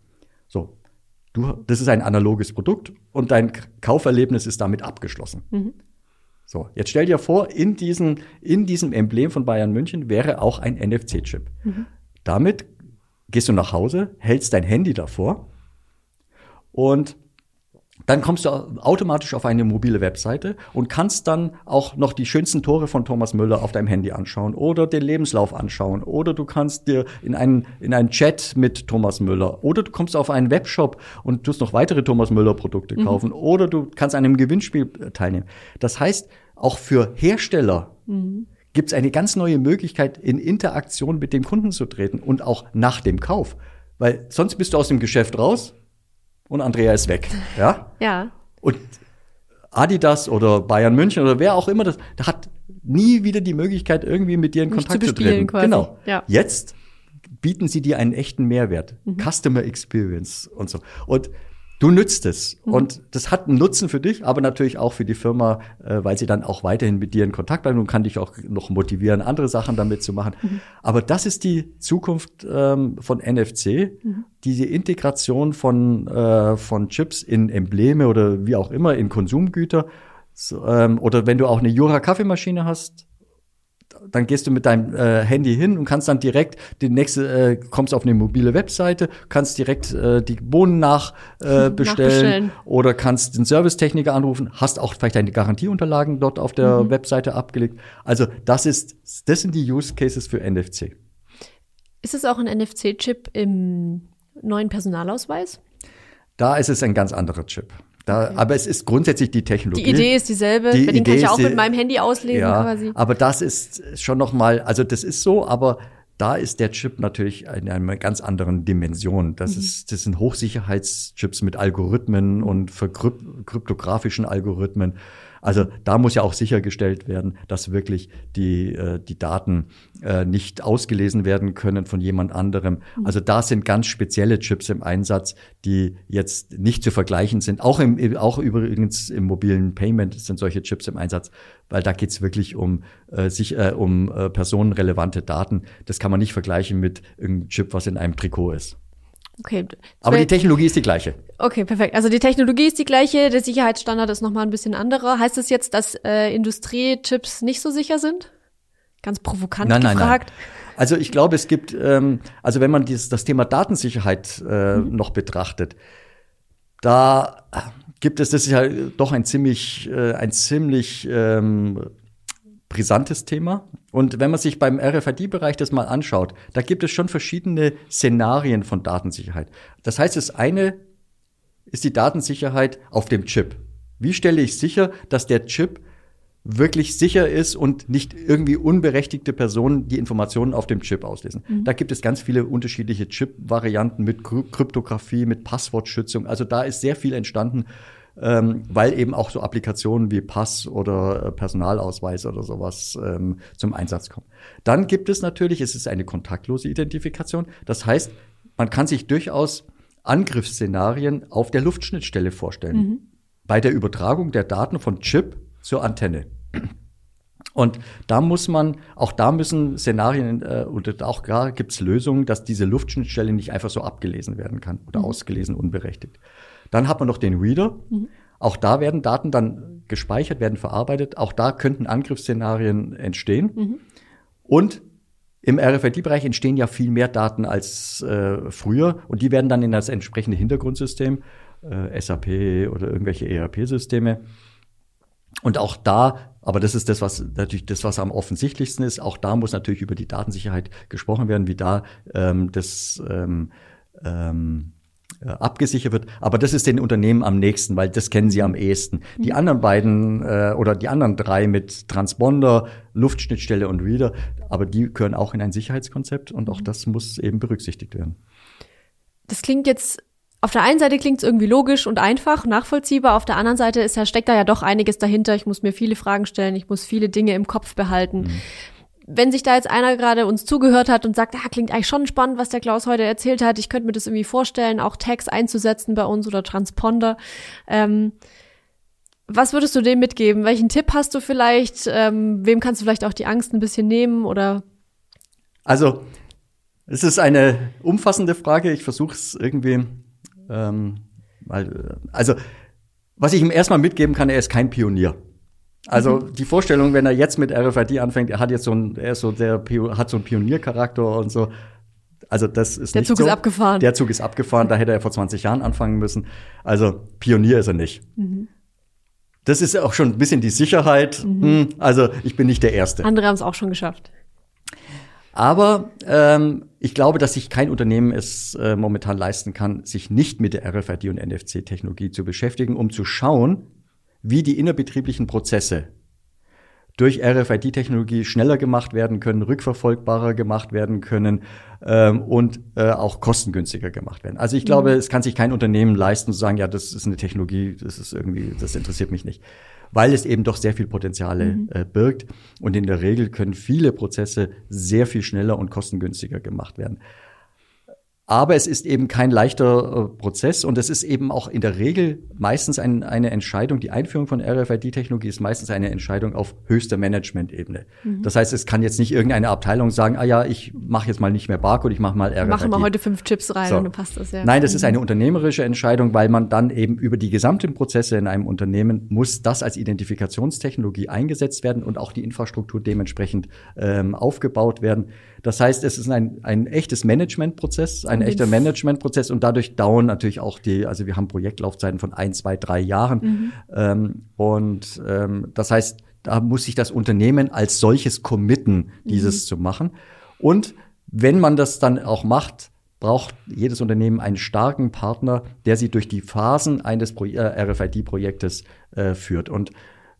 So. Du, das ist ein analoges Produkt und dein Kauferlebnis ist damit abgeschlossen. Mhm. So, jetzt stell dir vor, in, diesen, in diesem Emblem von Bayern München wäre auch ein NFC-Chip. Mhm. Damit gehst du nach Hause, hältst dein Handy davor und dann kommst du automatisch auf eine mobile Webseite und kannst dann auch noch die schönsten Tore von Thomas Müller auf deinem Handy anschauen oder den Lebenslauf anschauen oder du kannst dir in einen, in einen Chat mit Thomas Müller oder du kommst auf einen Webshop und tust noch weitere Thomas Müller Produkte mhm. kaufen oder du kannst an einem Gewinnspiel äh, teilnehmen. Das heißt, auch für Hersteller mhm. gibt es eine ganz neue Möglichkeit, in Interaktion mit dem Kunden zu treten und auch nach dem Kauf. Weil sonst bist du aus dem Geschäft raus, und Andrea ist weg. Ja? Ja. Und Adidas oder Bayern München oder wer auch immer das, der hat nie wieder die Möglichkeit, irgendwie mit dir in Kontakt zu, zu treten. Quasi. Genau. Ja. Jetzt bieten sie dir einen echten Mehrwert. Mhm. Customer Experience und so. Und du nützt es. Mhm. Und das hat einen Nutzen für dich, aber natürlich auch für die Firma, äh, weil sie dann auch weiterhin mit dir in Kontakt bleiben und kann dich auch noch motivieren, andere Sachen damit zu machen. Mhm. Aber das ist die Zukunft ähm, von NFC, mhm. diese Integration von, äh, von Chips in Embleme oder wie auch immer in Konsumgüter. So, ähm, oder wenn du auch eine Jura Kaffeemaschine hast, dann gehst du mit deinem äh, Handy hin und kannst dann direkt die nächste, äh, kommst auf eine mobile Webseite, kannst direkt äh, die Bohnen nach äh, [LAUGHS] bestellen oder kannst den Servicetechniker anrufen, hast auch vielleicht deine Garantieunterlagen dort auf der mhm. Webseite abgelegt. Also das ist, das sind die Use Cases für NFC. Ist es auch ein NFC-Chip im neuen Personalausweis? Da ist es ein ganz anderer Chip. Da, okay. Aber es ist grundsätzlich die Technologie. Die Idee ist dieselbe. Die den kann ich auch mit meinem Handy auslesen ja, quasi. Aber das ist schon noch mal, also das ist so, aber da ist der Chip natürlich in einer ganz anderen Dimension. Das, mhm. ist, das sind Hochsicherheitschips mit Algorithmen und kryptografischen Algorithmen. Also da muss ja auch sichergestellt werden, dass wirklich die, äh, die Daten äh, nicht ausgelesen werden können von jemand anderem. Mhm. Also da sind ganz spezielle Chips im Einsatz, die jetzt nicht zu vergleichen sind. Auch, im, auch übrigens im mobilen Payment sind solche Chips im Einsatz, weil da geht's wirklich um, äh, sich, äh, um äh, personenrelevante Daten. Das kann man nicht vergleichen mit irgendeinem Chip, was in einem Trikot ist. Okay. Aber die Technologie ist die gleiche. Okay, perfekt. Also die Technologie ist die gleiche, der Sicherheitsstandard ist nochmal ein bisschen anderer. Heißt das jetzt, dass äh, Industriechips nicht so sicher sind? Ganz provokant nein, gefragt. Nein, nein. Also ich glaube, es gibt, ähm, also wenn man dieses, das Thema Datensicherheit äh, mhm. noch betrachtet, da gibt es, das ist ja doch ein ziemlich, äh, ein ziemlich ähm, brisantes Thema. Und wenn man sich beim RFID-Bereich das mal anschaut, da gibt es schon verschiedene Szenarien von Datensicherheit. Das heißt, das eine ist die Datensicherheit auf dem Chip. Wie stelle ich sicher, dass der Chip wirklich sicher ist und nicht irgendwie unberechtigte Personen die Informationen auf dem Chip auslesen. Mhm. Da gibt es ganz viele unterschiedliche Chip-Varianten mit Kryptographie, mit Passwortschützung. Also da ist sehr viel entstanden, ähm, weil eben auch so Applikationen wie Pass oder äh, Personalausweis oder sowas ähm, zum Einsatz kommen. Dann gibt es natürlich, es ist eine kontaktlose Identifikation. Das heißt, man kann sich durchaus Angriffsszenarien auf der Luftschnittstelle vorstellen. Mhm. Bei der Übertragung der Daten von Chip zur Antenne. Und da muss man, auch da müssen Szenarien äh, und auch da gibt es Lösungen, dass diese Luftschnittstelle nicht einfach so abgelesen werden kann oder mhm. ausgelesen unberechtigt. Dann hat man noch den Reader. Mhm. Auch da werden Daten dann gespeichert, werden verarbeitet. Auch da könnten Angriffsszenarien entstehen. Mhm. Und im RFID-Bereich entstehen ja viel mehr Daten als äh, früher und die werden dann in das entsprechende Hintergrundsystem, äh, SAP oder irgendwelche ERP-Systeme und auch da, aber das ist das, was natürlich das, was am offensichtlichsten ist, auch da muss natürlich über die Datensicherheit gesprochen werden, wie da ähm, das ähm, ähm, äh, abgesichert wird. Aber das ist den Unternehmen am nächsten, weil das kennen sie am ehesten. Die mhm. anderen beiden äh, oder die anderen drei mit Transponder, Luftschnittstelle und Reader, aber die gehören auch in ein Sicherheitskonzept und auch mhm. das muss eben berücksichtigt werden. Das klingt jetzt auf der einen Seite klingt es irgendwie logisch und einfach, nachvollziehbar. Auf der anderen Seite ist steckt da ja doch einiges dahinter. Ich muss mir viele Fragen stellen, ich muss viele Dinge im Kopf behalten. Mhm. Wenn sich da jetzt einer gerade uns zugehört hat und sagt, ah, klingt eigentlich schon spannend, was der Klaus heute erzählt hat, ich könnte mir das irgendwie vorstellen, auch Tags einzusetzen bei uns oder Transponder. Ähm, was würdest du dem mitgeben? Welchen Tipp hast du vielleicht? Ähm, wem kannst du vielleicht auch die Angst ein bisschen nehmen oder? Also, es ist eine umfassende Frage. Ich versuche es irgendwie ähm, weil, also, was ich ihm erstmal mitgeben kann, er ist kein Pionier. Also mhm. die Vorstellung, wenn er jetzt mit RFID anfängt, er hat jetzt so ein, er ist so der hat so einen Pioniercharakter und so. Also das ist der Zug so. ist abgefahren. Der Zug ist abgefahren. Da hätte er vor 20 Jahren anfangen müssen. Also Pionier ist er nicht. Mhm. Das ist auch schon ein bisschen die Sicherheit. Mhm. Hm, also ich bin nicht der Erste. Andere haben es auch schon geschafft. Aber ähm, ich glaube, dass sich kein Unternehmen es äh, momentan leisten kann, sich nicht mit der RFID und NFC-Technologie zu beschäftigen, um zu schauen, wie die innerbetrieblichen Prozesse durch RFID-Technologie schneller gemacht werden können, rückverfolgbarer gemacht werden können ähm, und äh, auch kostengünstiger gemacht werden. Also ich glaube, mhm. es kann sich kein Unternehmen leisten zu sagen, ja, das ist eine Technologie, das ist irgendwie, das interessiert mich nicht weil es eben doch sehr viel Potenziale mhm. äh, birgt. Und in der Regel können viele Prozesse sehr viel schneller und kostengünstiger gemacht werden. Aber es ist eben kein leichter äh, Prozess und es ist eben auch in der Regel meistens ein, eine Entscheidung. Die Einführung von RFID-Technologie ist meistens eine Entscheidung auf höchster Management-Ebene. Mhm. Das heißt, es kann jetzt nicht irgendeine Abteilung sagen, ah ja, ich mache jetzt mal nicht mehr Barcode, ich mache mal RFID. Machen wir heute fünf Chips rein so. und dann passt das ja. Nein, das mhm. ist eine unternehmerische Entscheidung, weil man dann eben über die gesamten Prozesse in einem Unternehmen muss das als Identifikationstechnologie eingesetzt werden und auch die Infrastruktur dementsprechend ähm, aufgebaut werden. Das heißt, es ist ein, ein echtes Managementprozess, ein echter Managementprozess und dadurch dauern natürlich auch die, also wir haben Projektlaufzeiten von ein, zwei, drei Jahren. Mhm. Ähm, und ähm, das heißt, da muss sich das Unternehmen als solches committen, dieses mhm. zu machen. Und wenn man das dann auch macht, braucht jedes Unternehmen einen starken Partner, der sie durch die Phasen eines äh, RFID-Projektes äh, führt. Und äh,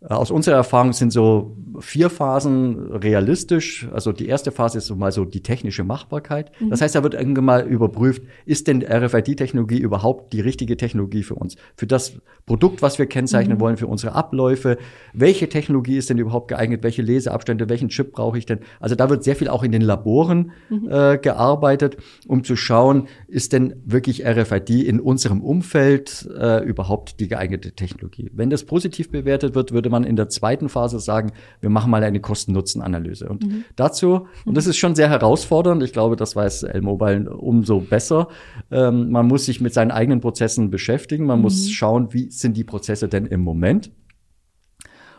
aus unserer Erfahrung sind so vier Phasen realistisch. Also die erste Phase ist so mal so die technische Machbarkeit. Mhm. Das heißt, da wird irgendwann mal überprüft, ist denn RFID-Technologie überhaupt die richtige Technologie für uns? Für das Produkt, was wir kennzeichnen mhm. wollen, für unsere Abläufe? Welche Technologie ist denn überhaupt geeignet? Welche Leseabstände? Welchen Chip brauche ich denn? Also da wird sehr viel auch in den Laboren mhm. äh, gearbeitet, um zu schauen, ist denn wirklich RFID in unserem Umfeld äh, überhaupt die geeignete Technologie? Wenn das positiv bewertet wird, würde man in der zweiten Phase sagen, wir machen mal eine Kosten-Nutzen-Analyse. Und mhm. dazu, und das ist schon sehr herausfordernd, ich glaube, das weiß L-Mobile umso besser, ähm, man muss sich mit seinen eigenen Prozessen beschäftigen, man mhm. muss schauen, wie sind die Prozesse denn im Moment.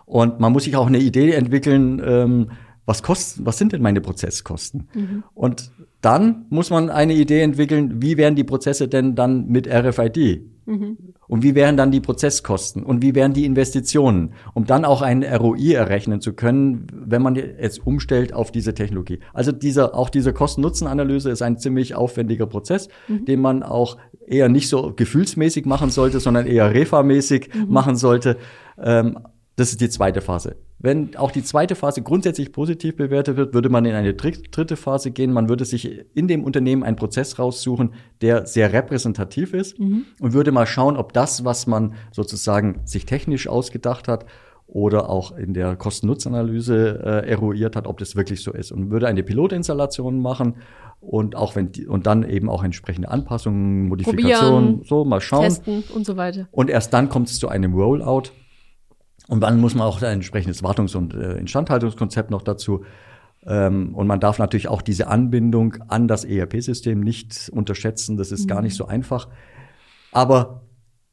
Und man muss sich auch eine Idee entwickeln, ähm, was kosten, was sind denn meine Prozesskosten? Mhm. Und dann muss man eine Idee entwickeln, wie wären die Prozesse denn dann mit RFID? Mhm. Und wie wären dann die Prozesskosten? Und wie wären die Investitionen? Um dann auch ein ROI errechnen zu können, wenn man jetzt umstellt auf diese Technologie. Also dieser, auch diese Kosten-Nutzen-Analyse ist ein ziemlich aufwendiger Prozess, mhm. den man auch eher nicht so gefühlsmäßig machen sollte, sondern eher refa-mäßig mhm. machen sollte. Ähm, das ist die zweite Phase. Wenn auch die zweite Phase grundsätzlich positiv bewertet wird, würde man in eine dritte Phase gehen. Man würde sich in dem Unternehmen einen Prozess raussuchen, der sehr repräsentativ ist mhm. und würde mal schauen, ob das, was man sozusagen sich technisch ausgedacht hat oder auch in der Kosten-Nutzen-Analyse äh, eruiert hat, ob das wirklich so ist und würde eine Pilotinstallation machen und auch wenn die, und dann eben auch entsprechende Anpassungen, Modifikationen, Probieren, so mal schauen testen und so weiter. Und erst dann kommt es zu einem Rollout und dann muss man auch ein entsprechendes Wartungs- und äh, Instandhaltungskonzept noch dazu. Ähm, und man darf natürlich auch diese Anbindung an das ERP-System nicht unterschätzen. Das ist mhm. gar nicht so einfach. Aber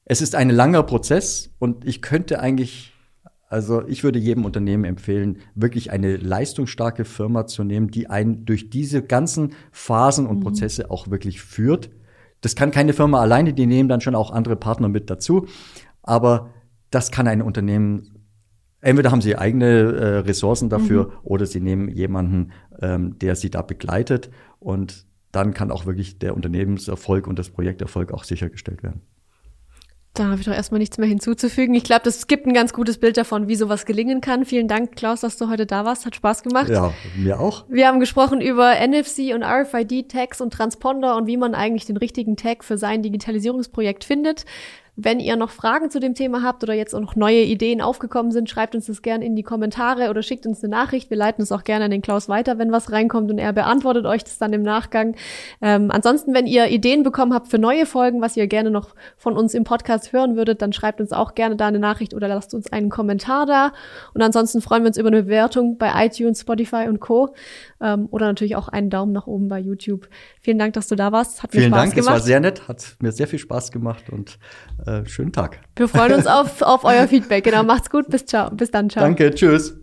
es ist ein langer Prozess und ich könnte eigentlich, also ich würde jedem Unternehmen empfehlen, wirklich eine leistungsstarke Firma zu nehmen, die einen durch diese ganzen Phasen und mhm. Prozesse auch wirklich führt. Das kann keine Firma alleine, die nehmen dann schon auch andere Partner mit dazu. Aber das kann ein Unternehmen Entweder haben sie eigene äh, Ressourcen dafür mhm. oder sie nehmen jemanden, ähm, der sie da begleitet und dann kann auch wirklich der Unternehmenserfolg und das Projekterfolg auch sichergestellt werden. Da habe ich doch erstmal nichts mehr hinzuzufügen. Ich glaube, das gibt ein ganz gutes Bild davon, wie sowas gelingen kann. Vielen Dank, Klaus, dass du heute da warst. Hat Spaß gemacht. Ja, mir auch. Wir haben gesprochen über NFC und RFID-Tags und Transponder und wie man eigentlich den richtigen Tag für sein Digitalisierungsprojekt findet. Wenn ihr noch Fragen zu dem Thema habt oder jetzt auch noch neue Ideen aufgekommen sind, schreibt uns das gerne in die Kommentare oder schickt uns eine Nachricht. Wir leiten es auch gerne an den Klaus weiter, wenn was reinkommt und er beantwortet euch das dann im Nachgang. Ähm, ansonsten, wenn ihr Ideen bekommen habt für neue Folgen, was ihr gerne noch von uns im Podcast hören würdet, dann schreibt uns auch gerne da eine Nachricht oder lasst uns einen Kommentar da. Und ansonsten freuen wir uns über eine Bewertung bei iTunes, Spotify und Co. Ähm, oder natürlich auch einen Daumen nach oben bei YouTube. Vielen Dank, dass du da warst. Hat mir Vielen Spaß Dank, gemacht. es war sehr nett, hat mir sehr viel Spaß gemacht und äh, schönen Tag. Wir freuen uns auf, auf euer Feedback. Genau, macht's gut. Bis, ciao. Bis dann. Ciao. Danke, tschüss.